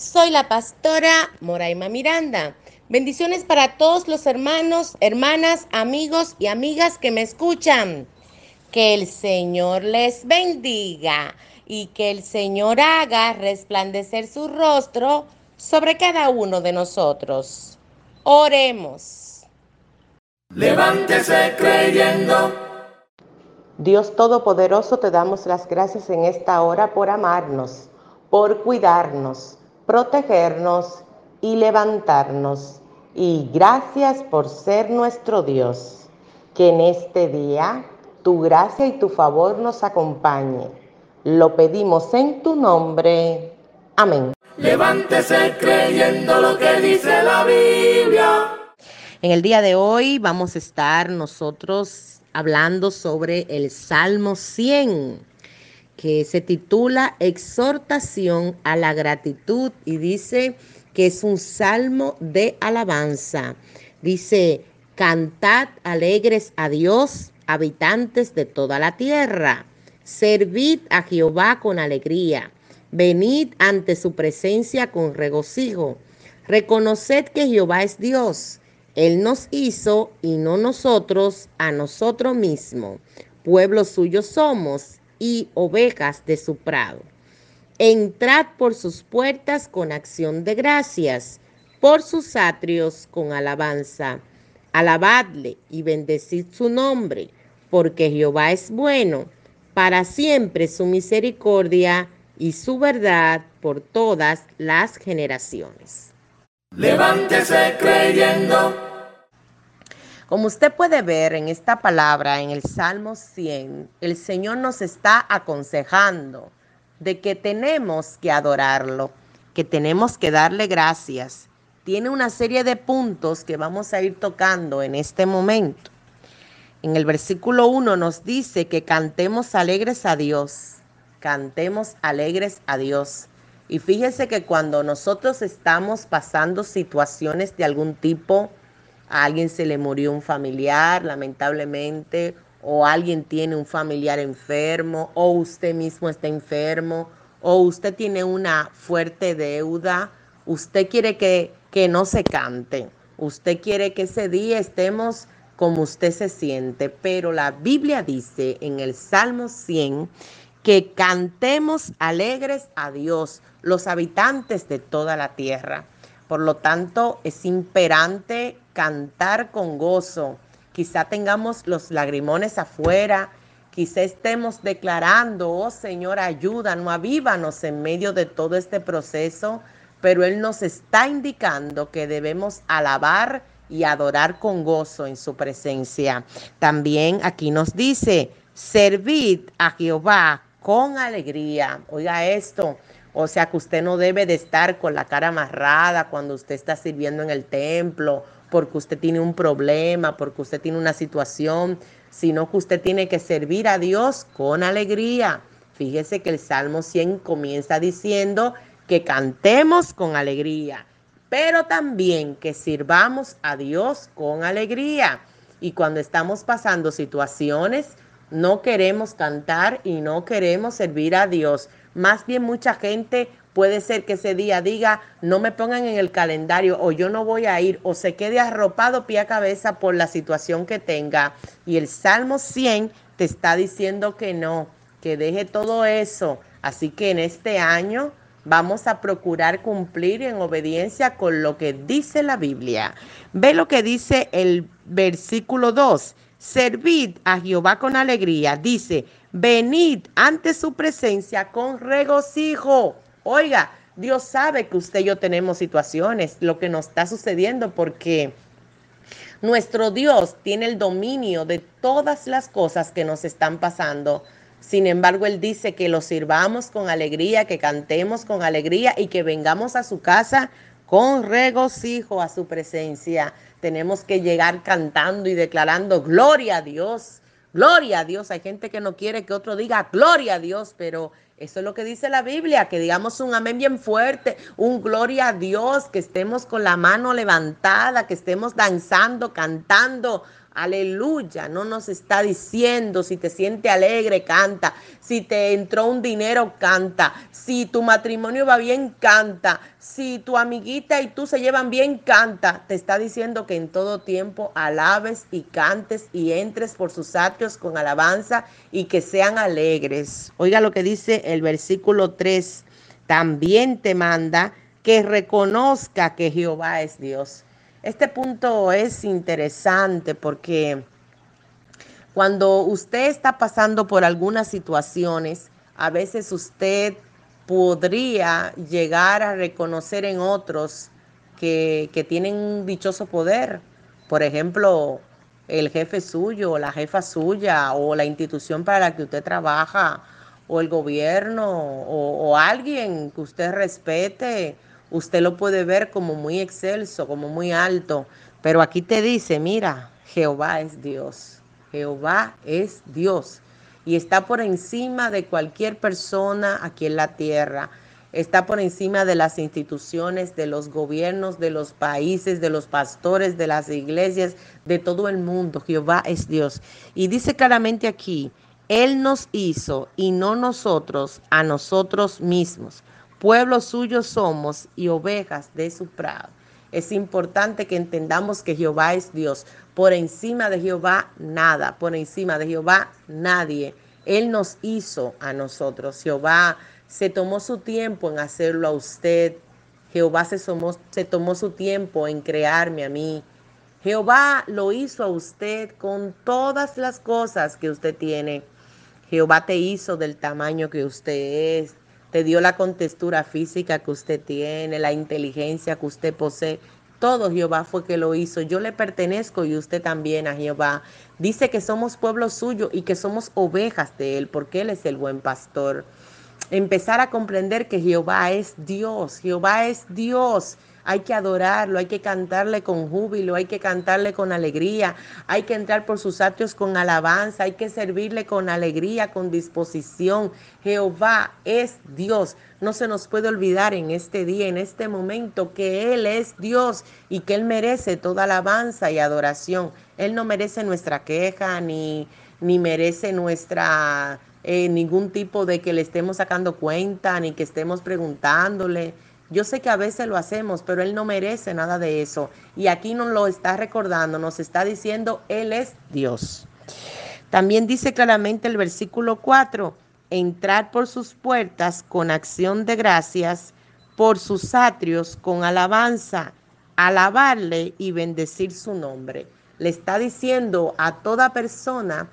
Soy la pastora Moraima Miranda. Bendiciones para todos los hermanos, hermanas, amigos y amigas que me escuchan. Que el Señor les bendiga y que el Señor haga resplandecer su rostro sobre cada uno de nosotros. Oremos. Levántese creyendo. Dios Todopoderoso, te damos las gracias en esta hora por amarnos, por cuidarnos, protegernos y levantarnos. Y gracias por ser nuestro Dios. Que en este día tu gracia y tu favor nos acompañe. Lo pedimos en tu nombre. Amén. Levántese creyendo lo que dice la Biblia. En el día de hoy vamos a estar nosotros hablando sobre el Salmo 100, que se titula Exhortación a la gratitud y dice que es un salmo de alabanza. Dice, cantad alegres a Dios, habitantes de toda la tierra. Servid a Jehová con alegría. Venid ante su presencia con regocijo. Reconoced que Jehová es Dios. Él nos hizo y no nosotros a nosotros mismos. Pueblo suyo somos y ovejas de su prado. Entrad por sus puertas con acción de gracias, por sus atrios con alabanza. Alabadle y bendecid su nombre, porque Jehová es bueno, para siempre su misericordia y su verdad por todas las generaciones. Levántese creyendo. Como usted puede ver en esta palabra, en el Salmo 100, el Señor nos está aconsejando de que tenemos que adorarlo, que tenemos que darle gracias. Tiene una serie de puntos que vamos a ir tocando en este momento. En el versículo 1 nos dice que cantemos alegres a Dios, cantemos alegres a Dios. Y fíjese que cuando nosotros estamos pasando situaciones de algún tipo, a alguien se le murió un familiar, lamentablemente, o alguien tiene un familiar enfermo, o usted mismo está enfermo, o usted tiene una fuerte deuda, usted quiere que, que no se cante, usted quiere que ese día estemos como usted se siente, pero la Biblia dice en el Salmo 100 que cantemos alegres a Dios, los habitantes de toda la tierra. Por lo tanto, es imperante cantar con gozo. Quizá tengamos los lagrimones afuera, quizá estemos declarando, oh Señor, ayúdanos, avívanos en medio de todo este proceso, pero Él nos está indicando que debemos alabar y adorar con gozo en su presencia. También aquí nos dice, servid a Jehová con alegría. Oiga esto, o sea que usted no debe de estar con la cara amarrada cuando usted está sirviendo en el templo, porque usted tiene un problema, porque usted tiene una situación, sino que usted tiene que servir a Dios con alegría. Fíjese que el Salmo 100 comienza diciendo que cantemos con alegría, pero también que sirvamos a Dios con alegría. Y cuando estamos pasando situaciones, no queremos cantar y no queremos servir a Dios. Más bien mucha gente puede ser que ese día diga, no me pongan en el calendario o yo no voy a ir o se quede arropado pie a cabeza por la situación que tenga. Y el Salmo 100 te está diciendo que no, que deje todo eso. Así que en este año vamos a procurar cumplir en obediencia con lo que dice la Biblia. Ve lo que dice el versículo 2. Servid a Jehová con alegría. Dice, venid ante su presencia con regocijo. Oiga, Dios sabe que usted y yo tenemos situaciones, lo que nos está sucediendo, porque nuestro Dios tiene el dominio de todas las cosas que nos están pasando. Sin embargo, Él dice que lo sirvamos con alegría, que cantemos con alegría y que vengamos a su casa con regocijo a su presencia. Tenemos que llegar cantando y declarando gloria a Dios, gloria a Dios. Hay gente que no quiere que otro diga gloria a Dios, pero eso es lo que dice la Biblia, que digamos un amén bien fuerte, un gloria a Dios, que estemos con la mano levantada, que estemos danzando, cantando, Aleluya, no nos está diciendo si te siente alegre, canta. Si te entró un dinero, canta. Si tu matrimonio va bien, canta. Si tu amiguita y tú se llevan bien, canta. Te está diciendo que en todo tiempo alabes y cantes y entres por sus atrios con alabanza y que sean alegres. Oiga lo que dice el versículo 3. También te manda que reconozca que Jehová es Dios. Este punto es interesante porque cuando usted está pasando por algunas situaciones, a veces usted podría llegar a reconocer en otros que, tienen un dichoso poder. Por ejemplo, el jefe suyo, la jefa suya, o la institución para la que usted trabaja, o el gobierno, o, o alguien que usted respete usted lo puede ver como muy excelso, como muy alto, pero aquí te dice, mira, Jehová es Dios, Jehová es Dios y está por encima de cualquier persona aquí en la tierra. Está por encima de las instituciones, de los gobiernos, de los países, de los pastores, de las iglesias, de todo el mundo. Jehová es Dios. Y dice claramente aquí, Él nos hizo y no nosotros a nosotros mismos. Pueblo suyo somos y ovejas de su prado. Es importante que entendamos que Jehová es Dios. Por encima de Jehová, nada. Por encima de Jehová, nadie. Él nos hizo a nosotros. Jehová se tomó su tiempo en hacerlo a usted. Jehová se se tomó su tiempo en crearme a mí. Jehová lo hizo a usted con todas las cosas que usted tiene. Jehová te hizo del tamaño que usted es te dio la contextura física que usted tiene, la inteligencia que usted posee. Todo Jehová fue que lo hizo. Yo le pertenezco y usted también a Jehová. Dice que somos pueblo suyo y que somos ovejas de él, porque él es el buen pastor. Empezar a comprender que Jehová es Dios. Jehová es Dios. Hay que adorarlo, hay que cantarle con júbilo, hay que cantarle con alegría, hay que entrar por sus atrios con alabanza, hay que servirle con alegría, con disposición. Jehová es Dios. No se nos puede olvidar en este día, en este momento, que Él es Dios y que Él merece toda alabanza y adoración. Él no merece nuestra queja ni, ni merece nuestra eh, ningún tipo de que le estemos sacando cuenta ni que estemos preguntándole. Yo sé que a veces lo hacemos, pero Él no merece nada de eso. Y aquí nos lo está recordando, nos está diciendo, Él es Dios. También dice claramente el versículo 4, entrar por sus puertas con acción de gracias, por sus atrios con alabanza, alabarle y bendecir su nombre. Le está diciendo a toda persona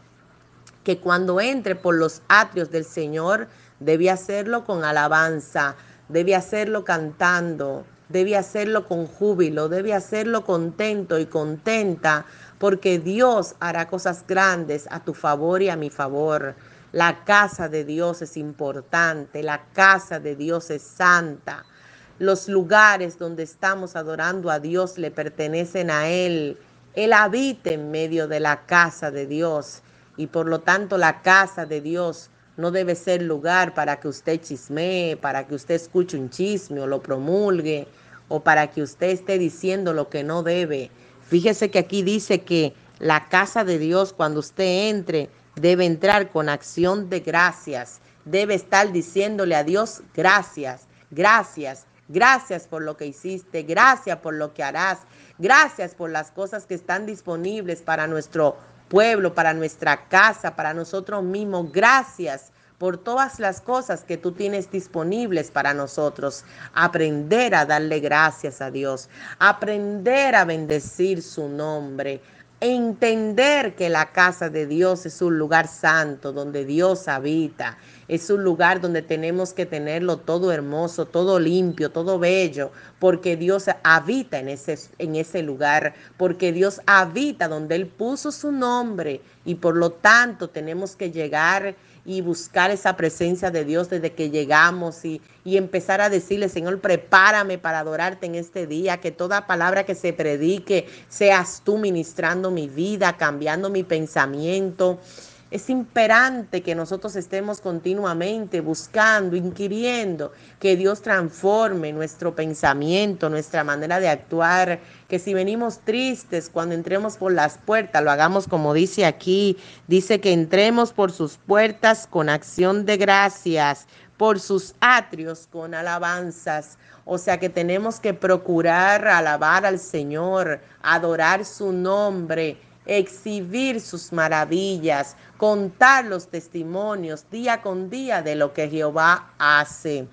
que cuando entre por los atrios del Señor, debe hacerlo con alabanza, debe hacerlo cantando, debe hacerlo con júbilo, debe hacerlo contento y contenta, porque Dios hará cosas grandes a tu favor y a mi favor. La casa de Dios es importante, la casa de Dios es santa. Los lugares donde estamos adorando a Dios le pertenecen a Él. Él habita en medio de la casa de Dios y por lo tanto la casa de Dios no debe ser lugar para que usted chismee, para que usted escuche un chisme o lo promulgue, o para que usted esté diciendo lo que no debe. Fíjese que aquí dice que la casa de Dios, cuando usted entre, debe entrar con acción de gracias. Debe estar diciéndole a Dios gracias, gracias, gracias por lo que hiciste, gracias por lo que harás, gracias por las cosas que están disponibles para nuestro pueblo, para nuestra casa, para nosotros mismos. Gracias por todas las cosas que tú tienes disponibles para nosotros. Aprender a darle gracias a Dios, aprender a bendecir su nombre, entender que la casa de Dios es un lugar santo donde Dios habita. Es un lugar donde tenemos que tenerlo todo hermoso, todo limpio, todo bello, porque Dios habita en ese, en ese lugar, porque Dios habita donde Él puso su nombre y por lo tanto tenemos que llegar y buscar esa presencia de Dios desde que llegamos y, y, empezar a decirle, Señor, prepárame para adorarte en este día, que toda palabra que se predique seas tú ministrando mi vida, cambiando mi pensamiento. Es imperante que nosotros estemos continuamente buscando, inquiriendo, que Dios transforme nuestro pensamiento, nuestra manera de actuar, que si venimos tristes cuando entremos por las puertas, lo hagamos como dice aquí, dice que entremos por sus puertas con acción de gracias, por sus atrios con alabanzas. O sea que tenemos que procurar alabar al Señor, adorar su nombre, exhibir sus maravillas, contar los testimonios día con día de lo que Jehová hace.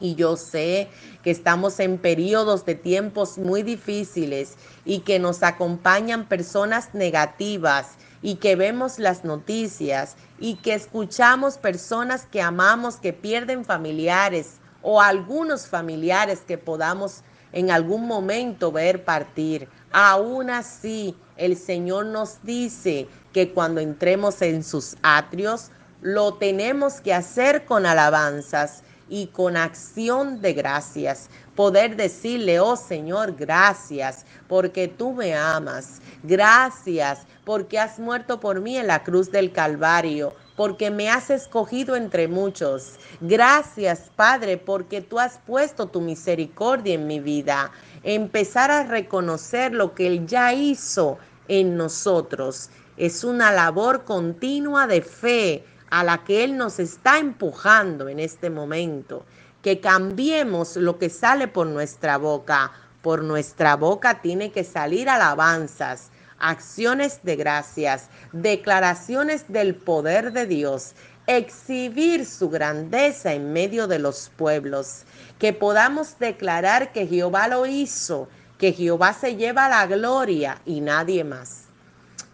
Y yo sé que estamos en periodos de tiempos muy difíciles y que nos acompañan personas negativas y que vemos las noticias y que escuchamos personas que amamos que pierden familiares o algunos familiares que podamos en algún momento ver partir. Aún así, el Señor nos dice que cuando entremos en sus atrios, lo tenemos que hacer con alabanzas y con acción de gracias. Poder decirle, oh Señor, gracias porque tú me amas. Gracias porque has muerto por mí en la cruz del Calvario porque me has escogido entre muchos. Gracias, Padre, porque tú has puesto tu misericordia en mi vida. Empezar a reconocer lo que Él ya hizo en nosotros. Es una labor continua de fe a la que Él nos está empujando en este momento. Que cambiemos lo que sale por nuestra boca. Por nuestra boca tiene que salir alabanzas acciones de gracias, declaraciones del poder de Dios, exhibir su grandeza en medio de los pueblos, que podamos declarar que Jehová lo hizo, que Jehová se lleva la gloria y nadie más.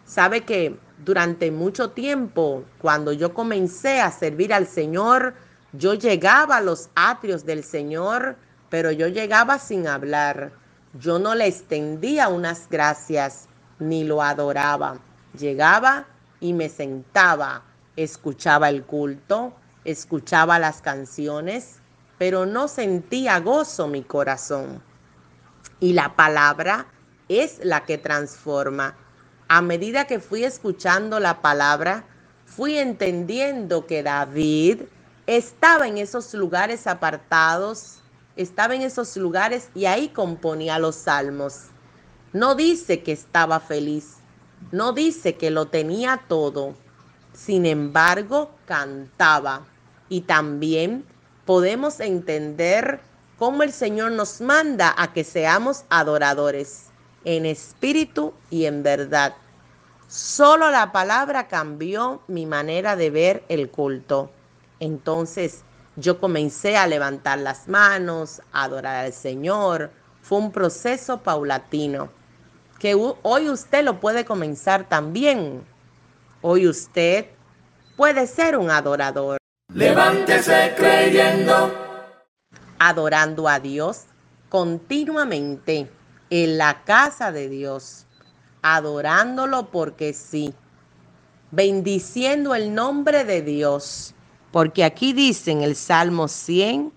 Sabe que durante mucho tiempo, cuando yo comencé a servir al Señor, yo llegaba a los atrios del Señor, pero yo llegaba sin hablar. Yo no le extendía unas gracias, ni lo adoraba. Llegaba y me sentaba, escuchaba el culto, escuchaba las canciones, pero no sentía gozo mi corazón. Y la palabra es la que transforma. A medida que fui escuchando la palabra, fui entendiendo que David estaba en esos lugares apartados, estaba en esos lugares y ahí componía los salmos. No dice que estaba feliz, no dice que lo tenía todo. Sin embargo, cantaba. Y también podemos entender cómo el Señor nos manda a que seamos adoradores en espíritu y en verdad. Solo la palabra cambió mi manera de ver el culto. Entonces yo comencé a levantar las manos, a adorar al Señor. Fue un proceso paulatino que hoy usted lo puede comenzar también. Hoy usted puede ser un adorador. Levántese creyendo. Adorando a Dios continuamente en la casa de Dios. Adorándolo porque sí. Bendiciendo el nombre de Dios. Porque aquí dice en el Salmo 100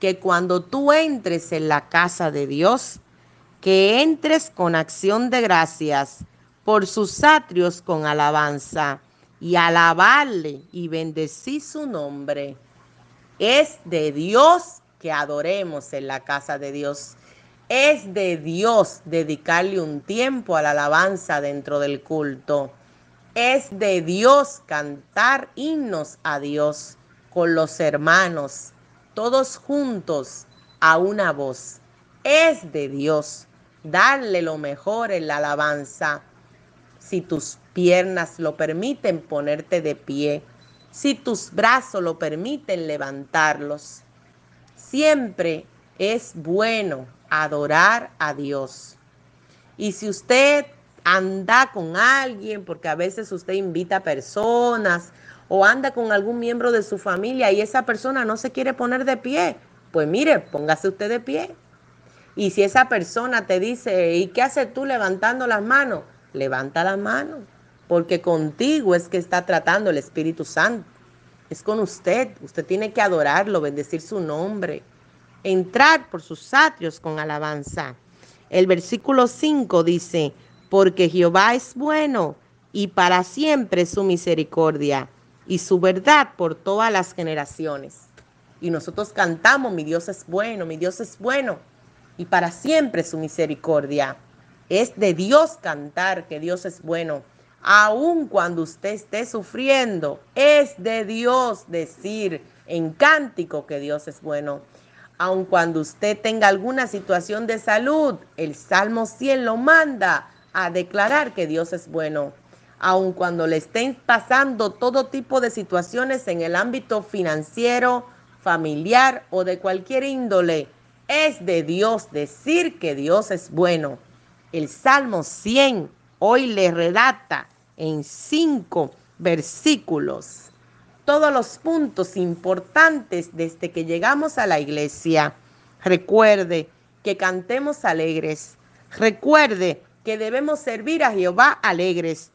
que cuando tú entres en la casa de Dios, que entres con acción de gracias por sus atrios con alabanza y alabarle y bendecir su nombre. Es de Dios que adoremos en la casa de Dios. Es de Dios dedicarle un tiempo a la alabanza dentro del culto. Es de Dios cantar himnos a Dios con los hermanos, todos juntos a una voz. Es de Dios darle lo mejor en la alabanza. Si tus piernas lo permiten, ponerte de pie. Si tus brazos lo permiten, levantarlos. Siempre es bueno adorar a Dios. Y si usted anda con alguien, porque a veces usted invita personas o anda con algún miembro de su familia y esa persona no se quiere poner de pie, pues mire, póngase usted de pie y si esa persona te dice, ¿y qué haces tú levantando las manos? Levanta las manos, porque contigo es que está tratando el Espíritu Santo. es con usted. Usted tiene que adorarlo, bendecir su nombre, entrar por sus atrios con alabanza. El versículo 5 dice, porque Jehová es bueno y para siempre su misericordia y su verdad por todas las generaciones. Y nosotros cantamos, mi Dios es bueno, mi Dios es bueno y para siempre su misericordia. Es de Dios cantar que Dios es bueno. Aun cuando usted esté sufriendo, es de Dios decir en cántico que Dios es bueno. Aun cuando usted tenga alguna situación de salud, el Salmo 100 lo manda a declarar que Dios es bueno. Aun cuando le estén pasando todo tipo de situaciones en el ámbito financiero, familiar o de cualquier índole, es de Dios decir que Dios es bueno. El Salmo 100 hoy le redacta en cinco versículos todos los puntos importantes desde que llegamos a la iglesia. Recuerde que cantemos alegres. Recuerde que debemos servir a Jehová alegres.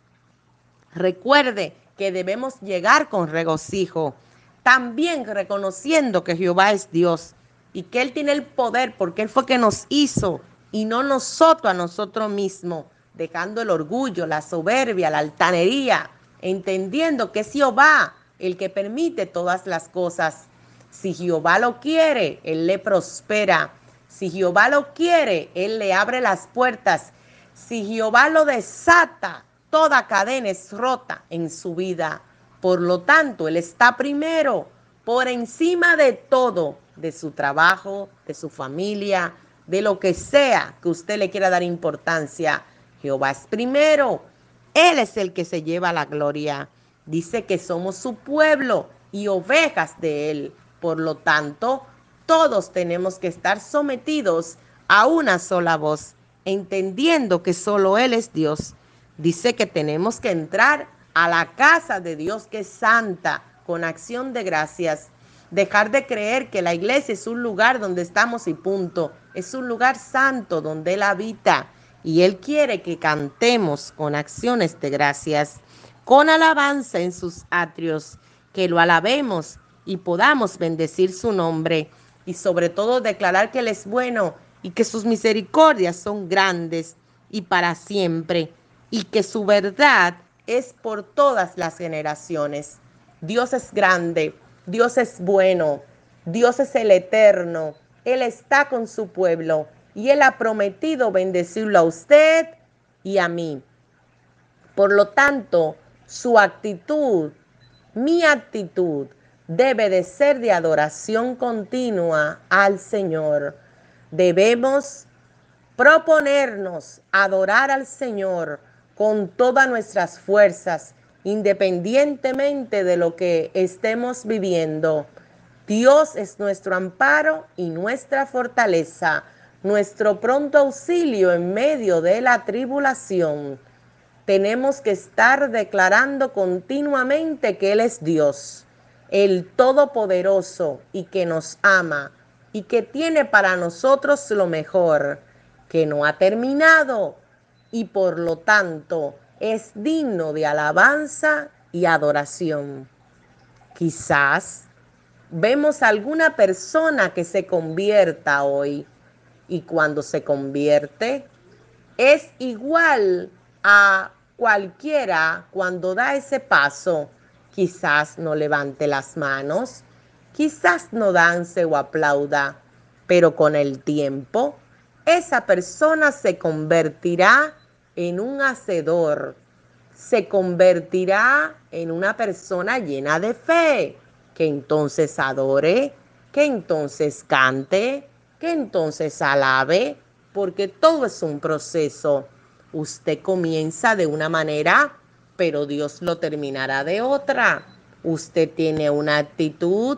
Recuerde que debemos llegar con regocijo. También reconociendo que Jehová es Dios y que Él tiene el poder porque Él fue que nos hizo y no nosotros a nosotros mismos, dejando el orgullo, la soberbia, la altanería, entendiendo que es Jehová el que permite todas las cosas. Si Jehová lo quiere, Él le prospera. Si Jehová lo quiere, Él le abre las puertas. Si Jehová lo desata, toda cadena es rota en su vida. Por lo tanto, Él está primero, por encima de todo, de su trabajo, de su familia, de lo que sea que usted le quiera dar importancia. Jehová es primero. Él es el que se lleva la gloria. Dice que somos su pueblo y ovejas de Él. Por lo tanto, todos tenemos que estar sometidos a una sola voz, entendiendo que solo Él es Dios. Dice que tenemos que entrar a la casa de Dios que es santa, con acción de gracias Dejar de creer que la iglesia es un lugar donde estamos y punto. Es un lugar santo donde Él habita. Y Él quiere que cantemos con acciones de gracias, con alabanza en sus atrios, que lo alabemos y podamos bendecir su nombre. Y sobre todo declarar que Él es bueno y que sus misericordias son grandes y para siempre. Y que su verdad es por todas las generaciones. Dios es grande Dios es bueno, Dios es el eterno, Él está con su pueblo y Él ha prometido bendecirlo a usted y a mí. Por lo tanto, su actitud, mi actitud, debe de ser de adoración continua al Señor. Debemos proponernos adorar al Señor con todas nuestras fuerzas independientemente de lo que estemos viviendo. Dios es nuestro amparo y nuestra fortaleza, nuestro pronto auxilio en medio de la tribulación. Tenemos que estar declarando continuamente que Él es Dios, el Todopoderoso y que nos ama y que tiene para nosotros lo mejor, que no ha terminado y por lo tanto es digno de alabanza y adoración. Quizás vemos alguna persona que se convierta hoy y cuando se convierte es igual a cualquiera cuando da ese paso. Quizás no levante las manos, quizás no dance o aplauda, pero con el tiempo esa persona se convertirá en un hacedor, se convertirá en una persona llena de fe, que entonces adore, que entonces cante, que entonces alabe, porque todo es un proceso. Usted comienza de una manera, pero Dios lo terminará de otra. Usted tiene una actitud,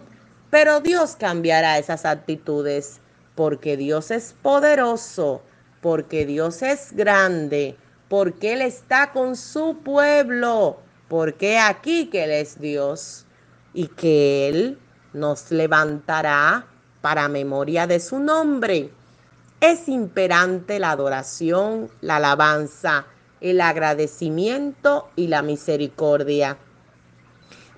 pero Dios cambiará esas actitudes, porque Dios es poderoso, porque Dios es grande, porque Él está con su pueblo, porque aquí que Él es Dios y que Él nos levantará para memoria de su nombre. Es imperante la adoración, la alabanza, el agradecimiento y la misericordia.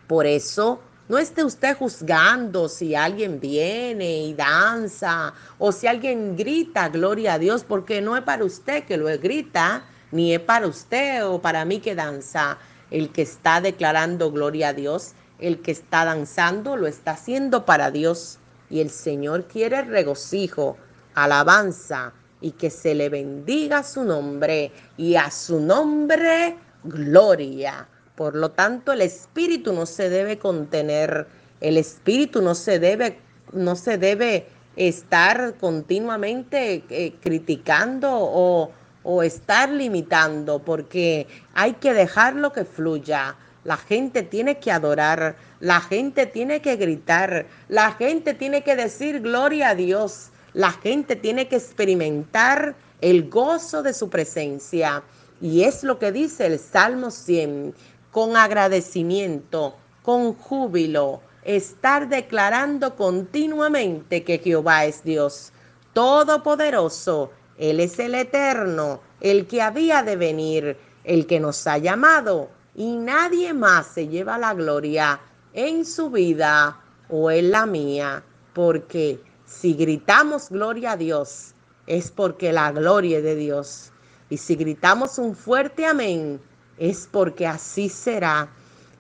Por eso No esté usted juzgando si alguien viene y danza o si alguien grita gloria a Dios, porque no es para usted que lo grita, ni es para usted o para mí que danza. El que está declarando gloria a Dios, el que está danzando, lo está haciendo para Dios. Y el Señor quiere regocijo, alabanza y que se le bendiga su nombre y a su nombre gloria. Por lo tanto, el espíritu no se debe contener, el espíritu no se debe, no se debe estar continuamente eh, criticando o, o estar limitando, porque hay que dejarlo que fluya. La gente tiene que adorar, la gente tiene que gritar, la gente tiene que decir gloria a Dios, la gente tiene que experimentar el gozo de su presencia. Y es lo que dice el Salmo 100 con agradecimiento, con júbilo, estar declarando continuamente que Jehová es Dios, todopoderoso, Él es el eterno, el que había de venir, el que nos ha llamado, y nadie más se lleva la gloria en su vida o en la mía, porque si gritamos gloria a Dios, es porque la gloria es de Dios. Y si gritamos un fuerte amén, es porque así será.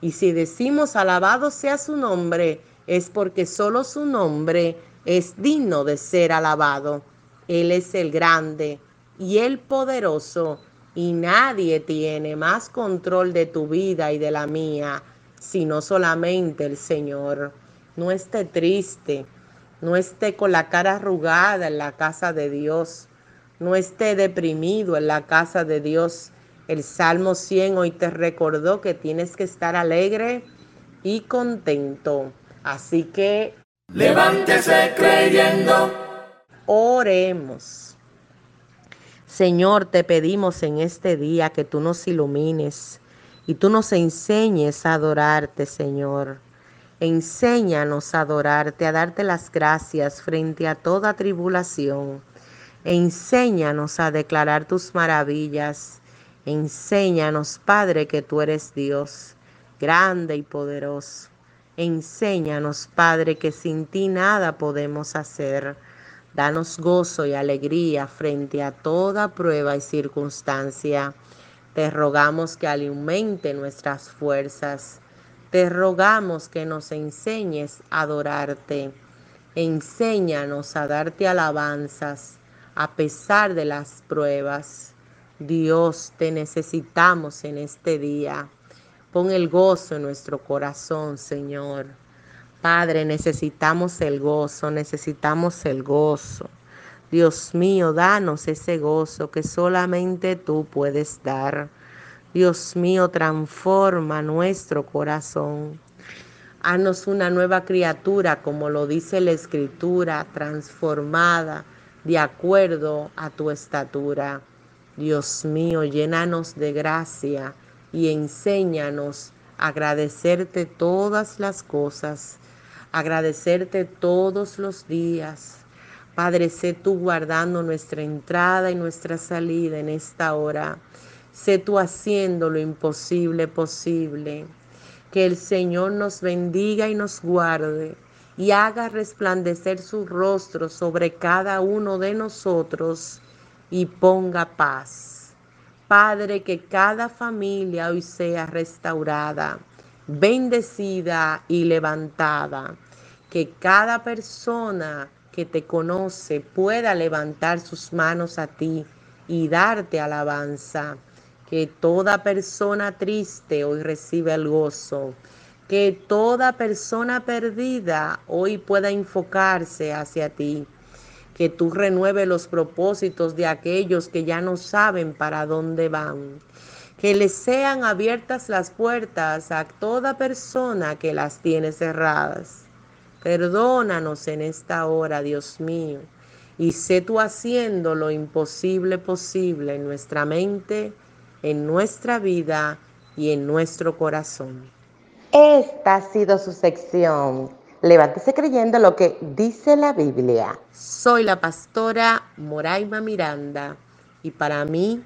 Y si decimos alabado sea su nombre, es porque solo su nombre es digno de ser alabado. Él es el grande y el poderoso, y nadie tiene más control de tu vida y de la mía, sino solamente el Señor. No esté triste, no esté con la cara arrugada en la casa de Dios, no esté deprimido en la casa de Dios el Salmo 100 hoy te recordó que tienes que estar alegre y contento. Así que levántese creyendo. Oremos. Señor, te pedimos en este día que tú nos ilumines y tú nos enseñes a adorarte, Señor. Enséñanos a adorarte, a darte las gracias frente a toda tribulación. Enséñanos a declarar tus maravillas Enséñanos, Padre, que tú eres Dios, grande y poderoso. Enséñanos, Padre, que sin ti nada podemos hacer. Danos gozo y alegría frente a toda prueba y circunstancia. Te rogamos que alimente nuestras fuerzas. Te rogamos que nos enseñes a adorarte. Enséñanos a darte alabanzas a pesar de las pruebas. Dios, te necesitamos en este día. Pon el gozo en nuestro corazón, Señor. Padre, necesitamos el gozo, necesitamos el gozo. Dios mío, danos ese gozo que solamente tú puedes dar. Dios mío, transforma nuestro corazón. Haznos una nueva criatura, como lo dice la Escritura, transformada de acuerdo a tu estatura. Dios mío, llénanos de gracia y enséñanos a agradecerte todas las cosas, agradecerte todos los días. Padre, sé tú guardando nuestra entrada y nuestra salida en esta hora. Sé tú haciendo lo imposible posible. Que el Señor nos bendiga y nos guarde y haga resplandecer su rostro sobre cada uno de nosotros y ponga paz. Padre, que cada familia hoy sea restaurada, bendecida y levantada. Que cada persona que te conoce pueda levantar sus manos a ti y darte alabanza. Que toda persona triste hoy reciba el gozo. Que toda persona perdida hoy pueda enfocarse hacia ti que tú renueves los propósitos de aquellos que ya no saben para dónde van. Que les sean abiertas las puertas a toda persona que las tiene cerradas. Perdónanos en esta hora, Dios mío, y sé tú haciendo lo imposible posible en nuestra mente, en nuestra vida y en nuestro corazón. Esta ha sido su sección Levántese creyendo lo que dice la Biblia. Soy la pastora Moraima Miranda y para mí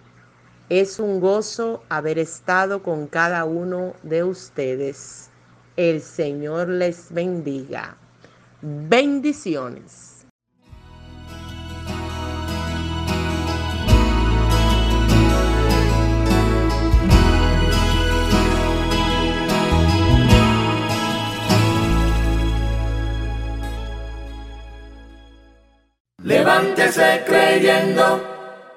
es un gozo haber estado con cada uno de ustedes. El Señor les bendiga. Bendiciones. Levántese creyendo,